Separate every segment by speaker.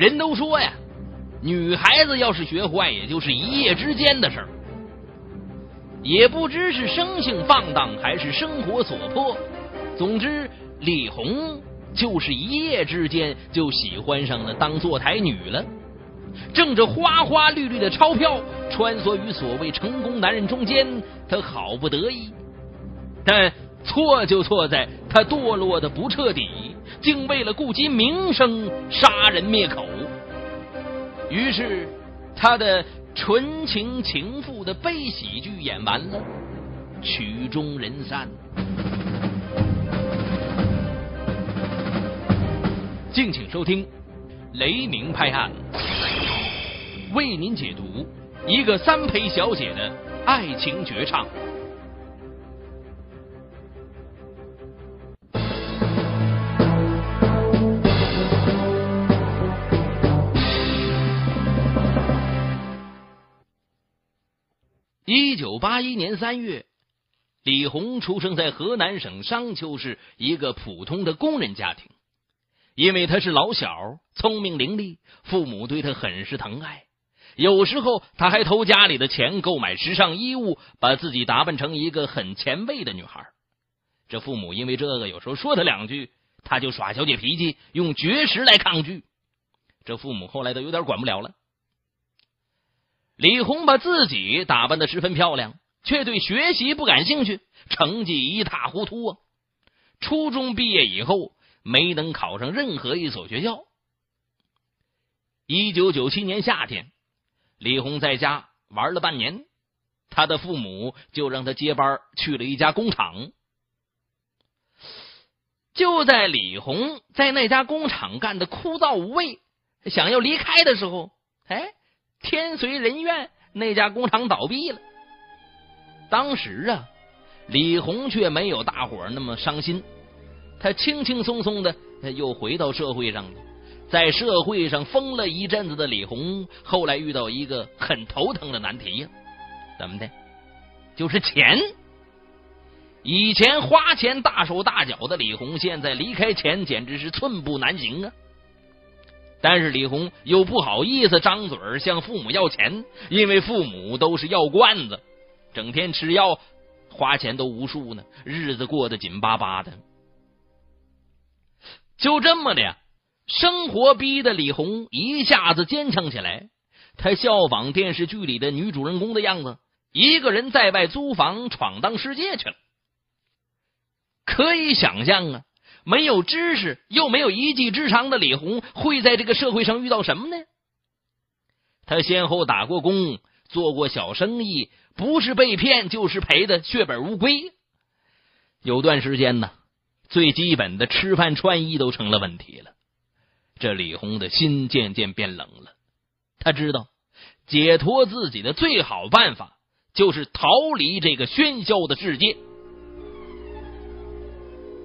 Speaker 1: 人都说呀，女孩子要是学坏，也就是一夜之间的事儿。也不知是生性放荡，还是生活所迫。总之，李红就是一夜之间就喜欢上了当坐台女了。挣着花花绿绿的钞票，穿梭于所谓成功男人中间，他好不得意。但错就错在他堕落的不彻底，竟为了顾及名声杀人灭口。于是，他的纯情情妇的悲喜剧演完了，曲终人散。敬请收听《雷鸣拍案》。为您解读一个三陪小姐的爱情绝唱。九八一年三月，李红出生在河南省商丘市一个普通的工人家庭。因为他是老小，聪明伶俐，父母对他很是疼爱。有时候他还偷家里的钱购买时尚衣物，把自己打扮成一个很前卫的女孩。这父母因为这个，有时候说他两句，他就耍小姐脾气，用绝食来抗拒。这父母后来都有点管不了了。李红把自己打扮的十分漂亮，却对学习不感兴趣，成绩一塌糊涂啊！初中毕业以后，没能考上任何一所学校。一九九七年夏天。李红在家玩了半年，他的父母就让他接班去了一家工厂。就在李红在那家工厂干的枯燥无味，想要离开的时候，哎，天随人愿，那家工厂倒闭了。当时啊，李红却没有大伙那么伤心，他轻轻松松的又回到社会上了。在社会上疯了一阵子的李红，后来遇到一个很头疼的难题呀，怎么的？就是钱。以前花钱大手大脚的李红，现在离开钱简直是寸步难行啊。但是李红又不好意思张嘴向父母要钱，因为父母都是药罐子，整天吃药，花钱都无数呢，日子过得紧巴巴的。就这么的呀。生活逼得李红一下子坚强起来，她效仿电视剧里的女主人公的样子，一个人在外租房闯荡世界去了。可以想象啊，没有知识又没有一技之长的李红会在这个社会上遇到什么呢？他先后打过工，做过小生意，不是被骗就是赔的血本无归。有段时间呢，最基本的吃饭穿衣都成了问题了。这李红的心渐渐变冷了，他知道解脱自己的最好办法就是逃离这个喧嚣的世界。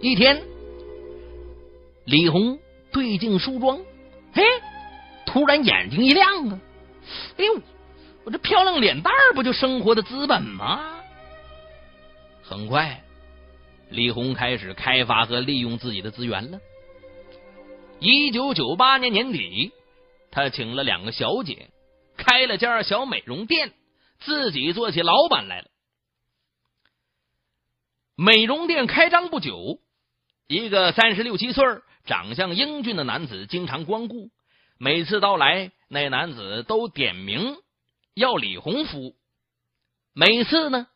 Speaker 1: 一天，李红对镜梳妆，嘿，突然眼睛一亮啊！哎呦，我这漂亮脸蛋不就生活的资本吗？很快，李红开始开发和利用自己的资源了。一九九八年年底，他请了两个小姐，开了家小美容店，自己做起老板来了。美容店开张不久，一个三十六七岁、长相英俊的男子经常光顾。每次到来，那男子都点名要李红服务。每次呢，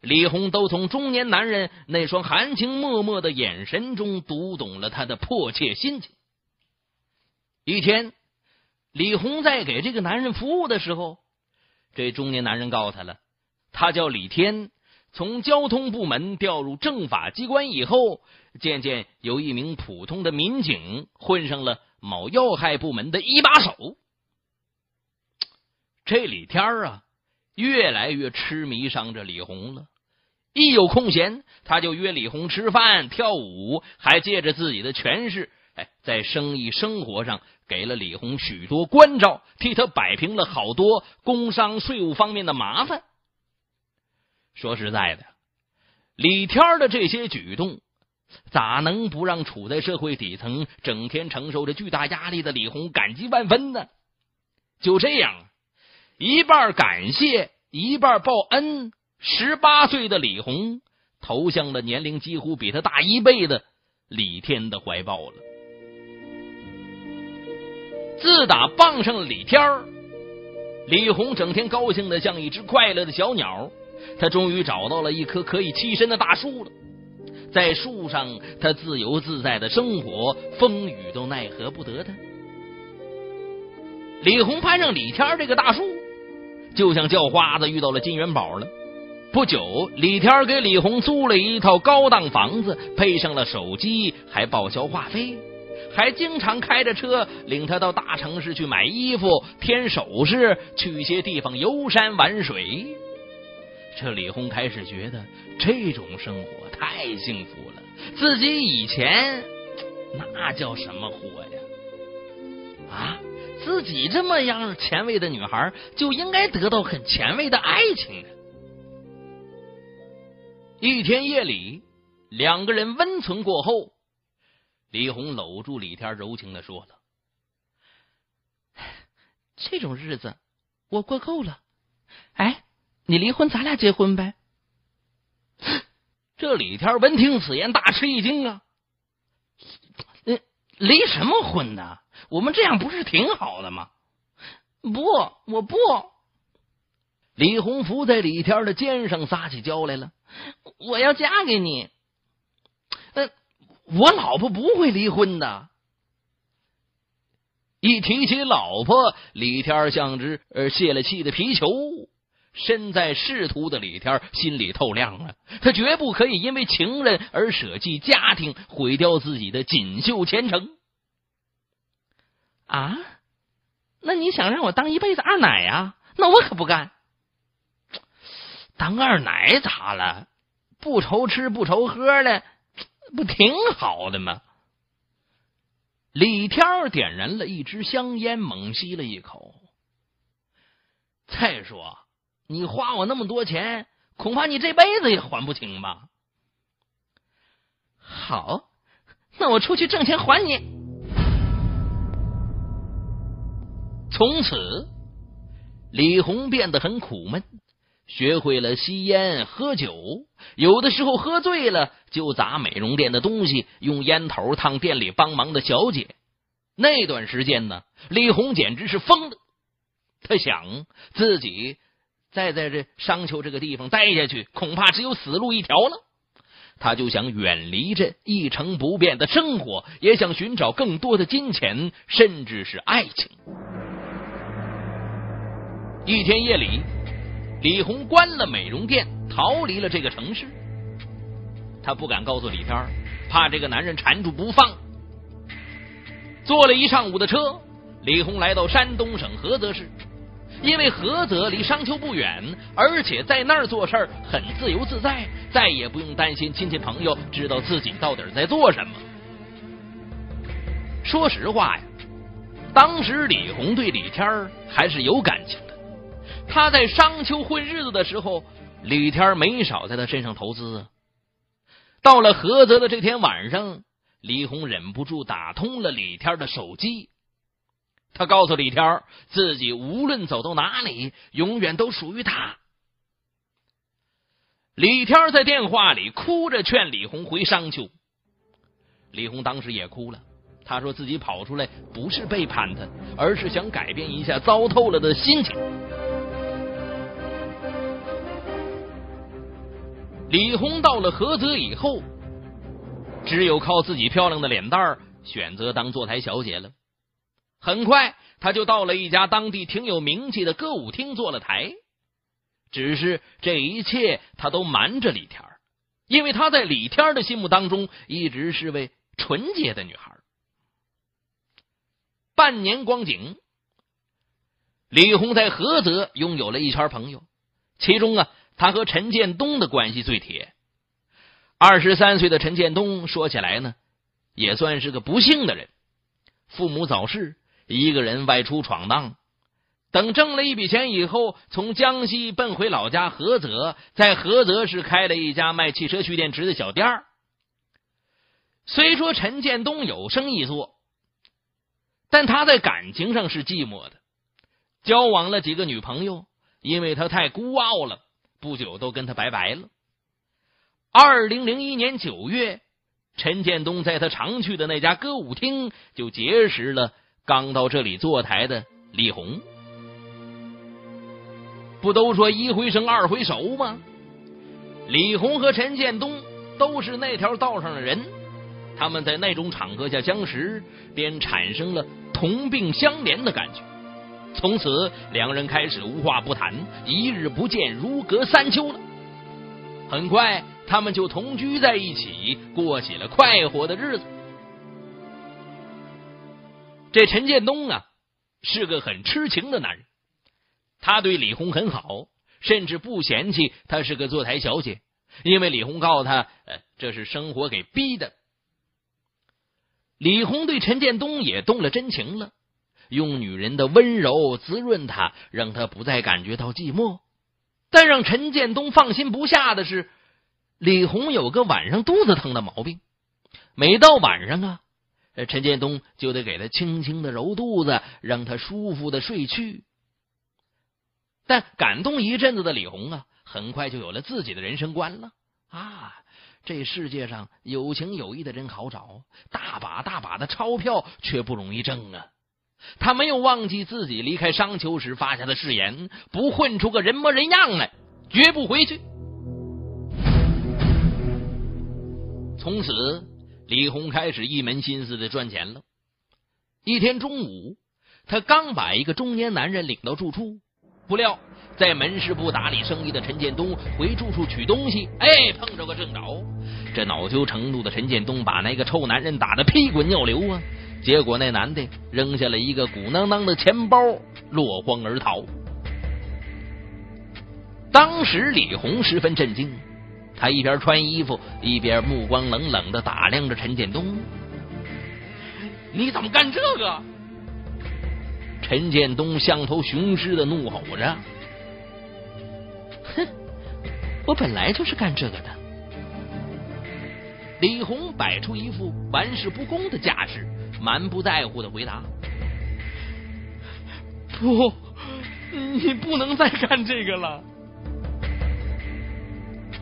Speaker 1: 李红都从中年男人那双含情脉脉的眼神中读懂了他的迫切心情。一天，李红在给这个男人服务的时候，这中年男人告诉他了，他叫李天，从交通部门调入政法机关以后，渐渐有一名普通的民警混上了某要害部门的一把手。这李天啊，越来越痴迷上这李红了，一有空闲，他就约李红吃饭、跳舞，还借着自己的权势，哎，在生意生活上。给了李红许多关照，替他摆平了好多工商税务方面的麻烦。说实在的，李天的这些举动咋能不让处在社会底层、整天承受着巨大压力的李红感激万分呢？就这样，一半感谢，一半报恩。十八岁的李红投向了年龄几乎比他大一倍的李天的怀抱了。自打傍上了李天，李红整天高兴的像一只快乐的小鸟。他终于找到了一棵可以栖身的大树了，在树上，他自由自在的生活，风雨都奈何不得他。李红攀上李天这个大树，就像叫花子遇到了金元宝了。不久，李天给李红租了一套高档房子，配上了手机，还报销话费，还经常开着车领他到大城市去买衣服、添首饰，去一些地方游山玩水。这李红开始觉得这种生活太幸福了，自己以前那叫什么活呀？啊，自己这么样前卫的女孩就应该得到很前卫的爱情。一天夜里，两个人温存过后，李红搂住李天，柔情的说了：“这种日子我过够了，哎。”你离婚，咱俩结婚呗。这李天闻听此言，大吃一惊啊！离什么婚呢？我们这样不是挺好的吗？不，我不。李洪福在李天的肩上撒起娇来了。我要嫁给你。呃，我老婆不会离婚的。一提起老婆，李天像只呃泄了气的皮球。身在仕途的李天心里透亮了，他绝不可以因为情人而舍弃家庭，毁掉自己的锦绣前程。啊，那你想让我当一辈子二奶呀？那我可不干。当二奶咋了？不愁吃不愁喝的，不挺好的吗？李天点燃了一支香烟，猛吸了一口。再说。你花我那么多钱，恐怕你这辈子也还不清吧？好，那我出去挣钱还你。从此，李红变得很苦闷，学会了吸烟喝酒，有的时候喝醉了就砸美容店的东西，用烟头烫店里帮忙的小姐。那段时间呢，李红简直是疯了。他想自己。再在这商丘这个地方待下去，恐怕只有死路一条了。他就想远离这一成不变的生活，也想寻找更多的金钱，甚至是爱情。一天夜里，李红关了美容店，逃离了这个城市。他不敢告诉李天，怕这个男人缠住不放。坐了一上午的车，李红来到山东省菏泽市。因为菏泽离商丘不远，而且在那儿做事很自由自在，再也不用担心亲戚朋友知道自己到底在做什么。说实话呀，当时李红对李天还是有感情的。他在商丘混日子的时候，李天没少在他身上投资。到了菏泽的这天晚上，李红忍不住打通了李天的手机。他告诉李天自己无论走到哪里，永远都属于他。李天在电话里哭着劝李红回商丘。李红当时也哭了，他说自己跑出来不是背叛他，而是想改变一下糟透了的心情。李红到了菏泽以后，只有靠自己漂亮的脸蛋选择当坐台小姐了。很快，他就到了一家当地挺有名气的歌舞厅做了台。只是这一切，他都瞒着李天儿因为他在李天儿的心目当中一直是位纯洁的女孩。半年光景，李红在菏泽拥有了一圈朋友，其中啊，他和陈建东的关系最铁。二十三岁的陈建东说起来呢，也算是个不幸的人，父母早逝。一个人外出闯荡，等挣了一笔钱以后，从江西奔回老家菏泽，在菏泽市开了一家卖汽车蓄电池的小店儿。虽说陈建东有生意做，但他在感情上是寂寞的。交往了几个女朋友，因为他太孤傲了，不久都跟他拜拜了。二零零一年九月，陈建东在他常去的那家歌舞厅就结识了刚到这里坐台的李红。不都说一回生二回熟吗？李红和陈建东都是那条道上的人，他们在那种场合下相识，便产生了同病相怜的感觉。从此，两人开始无话不谈，一日不见如隔三秋了。很快，他们就同居在一起，过起了快活的日子。这陈建东啊，是个很痴情的男人。他对李红很好，甚至不嫌弃她是个坐台小姐，因为李红告诉他，呃，这是生活给逼的。李红对陈建东也动了真情了，用女人的温柔滋润他，让他不再感觉到寂寞。但让陈建东放心不下的是，李红有个晚上肚子疼的毛病，每到晚上啊，陈建东就得给他轻轻的揉肚子，让他舒服的睡去。但感动一阵子的李红啊，很快就有了自己的人生观了啊！这世界上有情有义的人好找，大把大把的钞票却不容易挣啊！他没有忘记自己离开商丘时发下的誓言：不混出个人模人样来，绝不回去。从此，李红开始一门心思的赚钱了。一天中午，他刚把一个中年男人领到住处。不料，在门市部打理生意的陈建东回住处取东西，哎，碰着个正着。这恼羞成怒的陈建东把那个臭男人打得屁滚尿流啊！结果那男的扔下了一个鼓囊囊的钱包，落荒而逃。当时李红十分震惊，他一边穿衣服，一边目光冷冷的打量着陈建东：“你怎么干这个？”陈建东像头雄狮的怒吼着：“哼，我本来就是干这个的。”李红摆出一副玩世不恭的架势，满不在乎的回答：“不，你不能再干这个了。”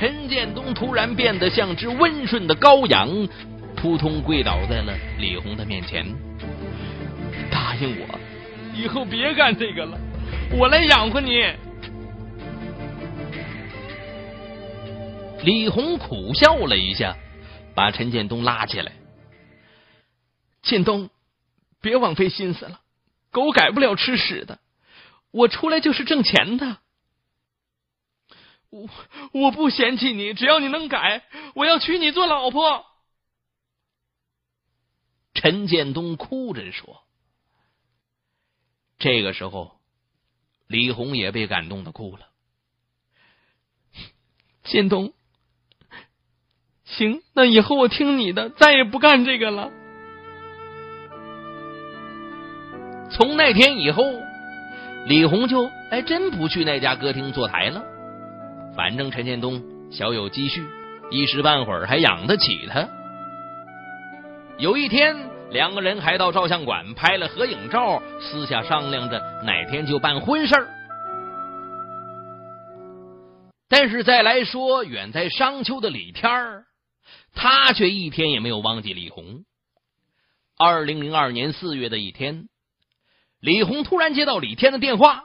Speaker 1: 陈建东突然变得像只温顺的羔羊，扑通跪倒在了李红的面前，答应我。以后别干这个了，我来养活你。李红苦笑了一下，把陈建东拉起来：“建东，别枉费心思了，狗改不了吃屎的。我出来就是挣钱的。我我不嫌弃你，只要你能改，我要娶你做老婆。”陈建东哭着说。这个时候，李红也被感动的哭了。建东，行，那以后我听你的，再也不干这个了。从那天以后，李红就哎真不去那家歌厅坐台了。反正陈建东小有积蓄，一时半会儿还养得起他。有一天。两个人还到照相馆拍了合影照，私下商量着哪天就办婚事儿。但是再来说远在商丘的李天儿，他却一天也没有忘记李红。二零零二年四月的一天，李红突然接到李天的电话，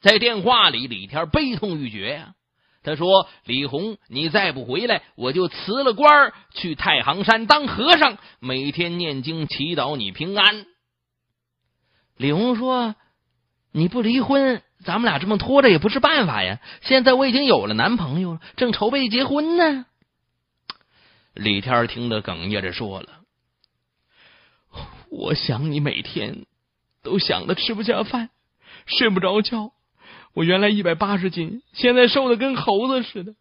Speaker 1: 在电话里，李天悲痛欲绝呀。他说：“李红，你再不回来，我就辞了官去太行山当和尚，每天念经祈祷你平安。”李红说：“你不离婚，咱们俩这么拖着也不是办法呀。现在我已经有了男朋友，正筹备结婚呢。”李天听得哽咽着说了：“我想你，每天都想的吃不下饭，睡不着觉。”我原来一百八十斤，现在瘦的跟猴子似的。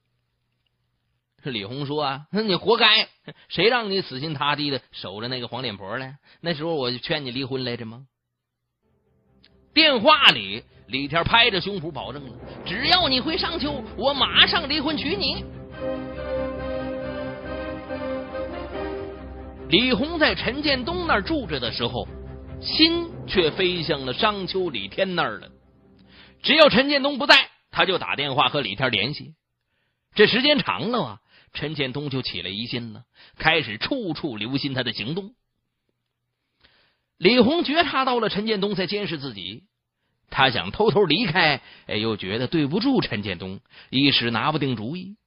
Speaker 1: 李红说：“啊，那你活该，谁让你死心塌地的守着那个黄脸婆呢？那时候我就劝你离婚来着吗？”电话里，李天拍着胸脯保证了：“只要你回商丘，我马上离婚娶你。”李红在陈建东那儿住着的时候，心却飞向了商丘李天那儿了。只要陈建东不在，他就打电话和李天联系。这时间长了啊，陈建东就起了疑心了，开始处处留心他的行动。李红觉察到了陈建东在监视自己，他想偷偷离开，哎，又觉得对不住陈建东，一时拿不定主意。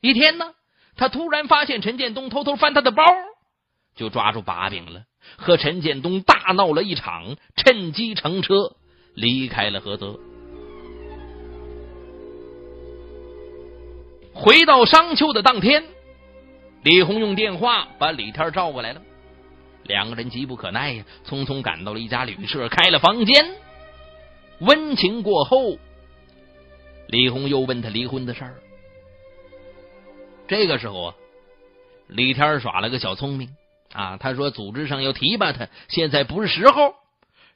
Speaker 1: 一天呢，他突然发现陈建东偷偷翻他的包。就抓住把柄了，和陈建东大闹了一场，趁机乘车离开了菏泽。回到商丘的当天，李红用电话把李天召过来了。两个人急不可耐呀，匆匆赶到了一家旅社，开了房间。温情过后，李红又问他离婚的事儿。这个时候啊，李天耍了个小聪明。啊，他说组织上要提拔他，现在不是时候，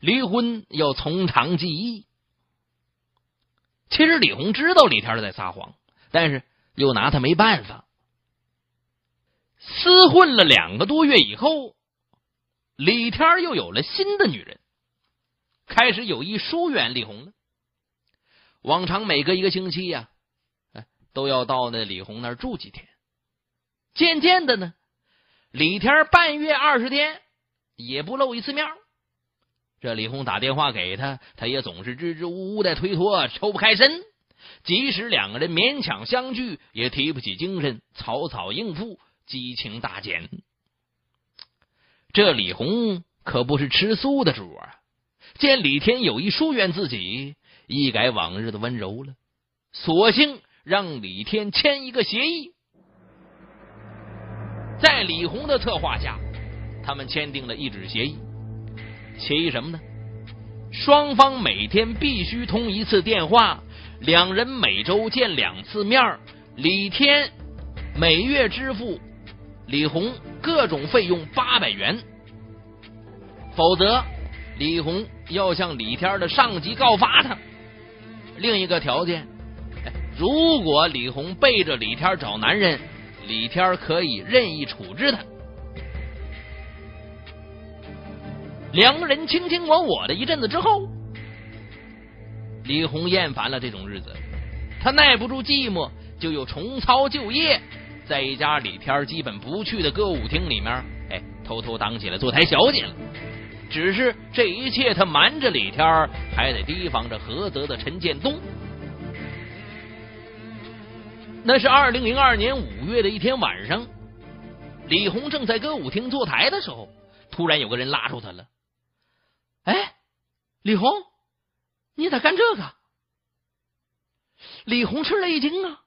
Speaker 1: 离婚要从长计议。其实李红知道李天在撒谎，但是又拿他没办法。厮混了两个多月以后，李天又有了新的女人，开始有意疏远李红了。往常每隔一个星期呀，都要到那李红那儿住几天。渐渐的呢。李天半月二十天也不露一次面，这李红打电话给他，他也总是支支吾吾的推脱，抽不开身。即使两个人勉强相聚，也提不起精神，草草应付，激情大减。这李红可不是吃素的主啊！见李天有意疏远自己，一改往日的温柔了，索性让李天签一个协议。在李红的策划下，他们签订了一纸协议。协议什么呢？双方每天必须通一次电话，两人每周见两次面。李天每月支付李红各种费用八百元，否则李红要向李天的上级告发他。另一个条件，如果李红背着李天找男人。李天可以任意处置他。两个人卿卿我我的一阵子之后，李红厌烦了这种日子，他耐不住寂寞，就又重操旧业，在一家李天基本不去的歌舞厅里面，哎，偷偷当起了坐台小姐了。只是这一切，他瞒着李天，还得提防着菏泽的陈建东。那是二零零二年五月的一天晚上，李红正在歌舞厅坐台的时候，突然有个人拉住他了。哎，李红，你咋干这个？李红吃了一惊啊！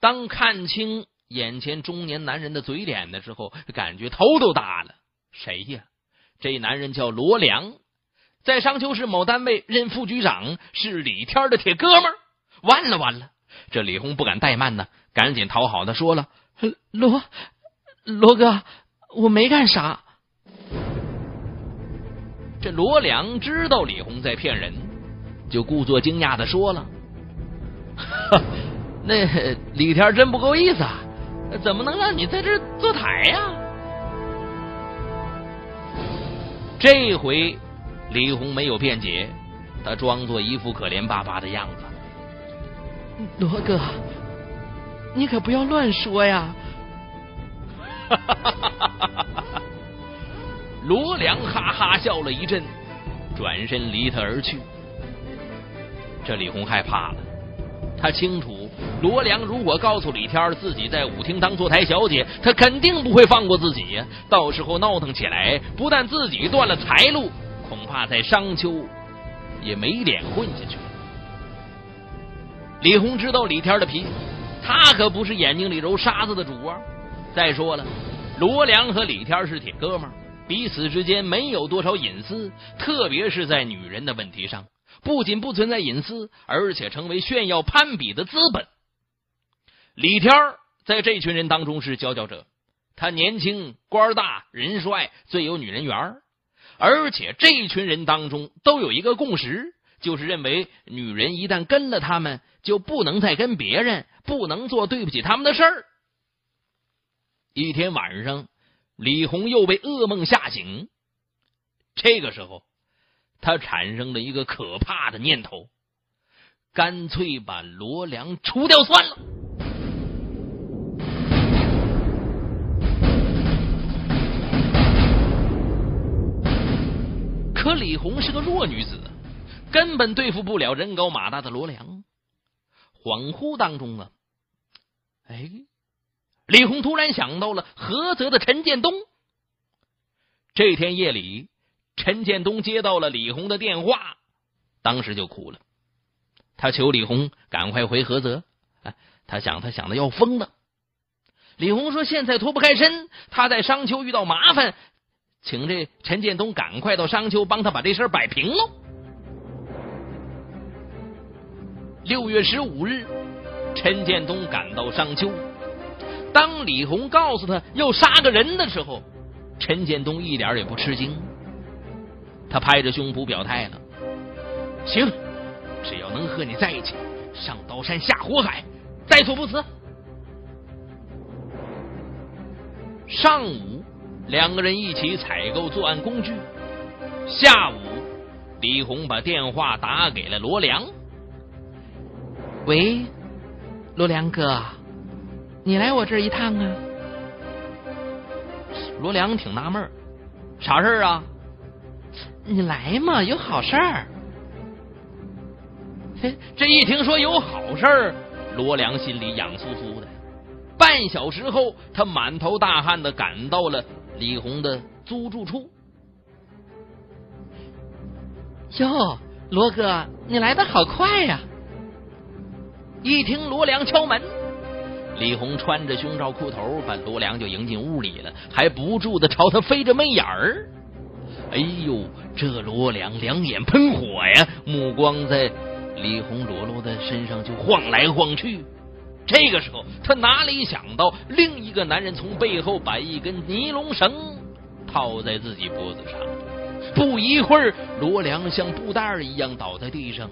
Speaker 1: 当看清眼前中年男人的嘴脸的时候，感觉头都大了。谁呀？这男人叫罗良，在商丘市某单位任副局长，是李天的铁哥们儿。完了完了！这李红不敢怠慢呢，赶紧讨好的说了：“罗罗哥，我没干啥。”这罗良知道李红在骗人，就故作惊讶的说了：“那李天真不够意思，啊，怎么能让你在这坐台呀？”这回李红没有辩解，他装作一副可怜巴巴的样子。罗哥，你可不要乱说呀！罗良哈哈笑了一阵，转身离他而去。这李红害怕了，他清楚罗良如果告诉李天自己在舞厅当坐台小姐，他肯定不会放过自己呀。到时候闹腾起来，不但自己断了财路，恐怕在商丘也没脸混下去。李红知道李天的脾气，他可不是眼睛里揉沙子的主啊！再说了，罗良和李天是铁哥们，彼此之间没有多少隐私，特别是在女人的问题上，不仅不存在隐私，而且成为炫耀攀比的资本。李天在这群人当中是佼佼者，他年轻、官大、人帅，最有女人缘而且这群人当中都有一个共识。就是认为女人一旦跟了他们，就不能再跟别人，不能做对不起他们的事儿。一天晚上，李红又被噩梦吓醒。这个时候，他产生了一个可怕的念头，干脆把罗良除掉算了。可李红是个弱女子，根本对付不了人高马大的罗良。恍惚当中啊，哎，李红突然想到了菏泽的陈建东。这天夜里，陈建东接到了李红的电话，当时就哭了。他求李红赶快回菏泽，哎他想他想的要疯了。李红说：“现在脱不开身，他在商丘遇到麻烦，请这陈建东赶快到商丘帮他把这事摆平喽。”六月十五日，陈建东赶到商丘。当李红告诉他要杀个人的时候，陈建东一点也不吃惊。他拍着胸脯表态了：“行，只要能和你在一起，上刀山下火海，在所不辞。”上午，两个人一起采购作案工具。下午，李红把电话打给了罗良。
Speaker 2: 喂，罗良哥，你来我这一趟啊？
Speaker 1: 罗良挺纳闷啥事儿啊？
Speaker 2: 你来嘛，有好事儿。
Speaker 1: 嘿，这一听说有好事儿，罗良心里痒酥酥的。半小时后，他满头大汗的赶到了李红的租住处。
Speaker 2: 哟，罗哥，你来的好快呀！
Speaker 1: 一听罗良敲门，李红穿着胸罩裤头，把罗良就迎进屋里了，还不住的朝他飞着媚眼儿。哎呦，这罗良两眼喷火呀，目光在李红裸露的身上就晃来晃去。这个时候，他哪里想到，另一个男人从背后把一根尼龙绳套在自己脖子上。不一会儿，罗良像布袋一样倒在地上。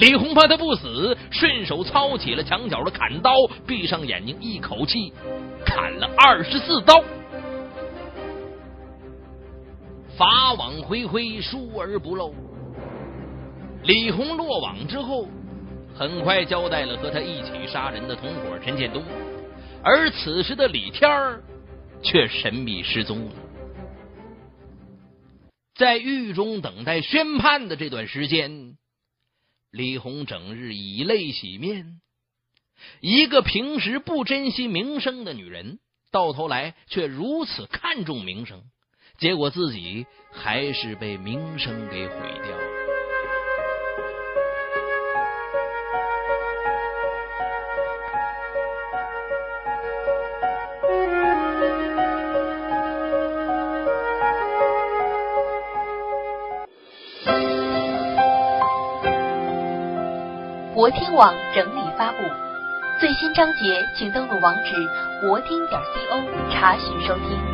Speaker 1: 李红怕他不死，顺手操起了墙角的砍刀，闭上眼睛，一口气砍了二十四刀。法网恢恢，疏而不漏。李红落网之后，很快交代了和他一起杀人的同伙陈建东，而此时的李天儿却神秘失踪了。在狱中等待宣判的这段时间。李红整日以泪洗面，一个平时不珍惜名声的女人，到头来却如此看重名声，结果自己还是被名声给毁掉了。
Speaker 3: 听网整理发布，最新章节请登录网址国听点 co 查询收听。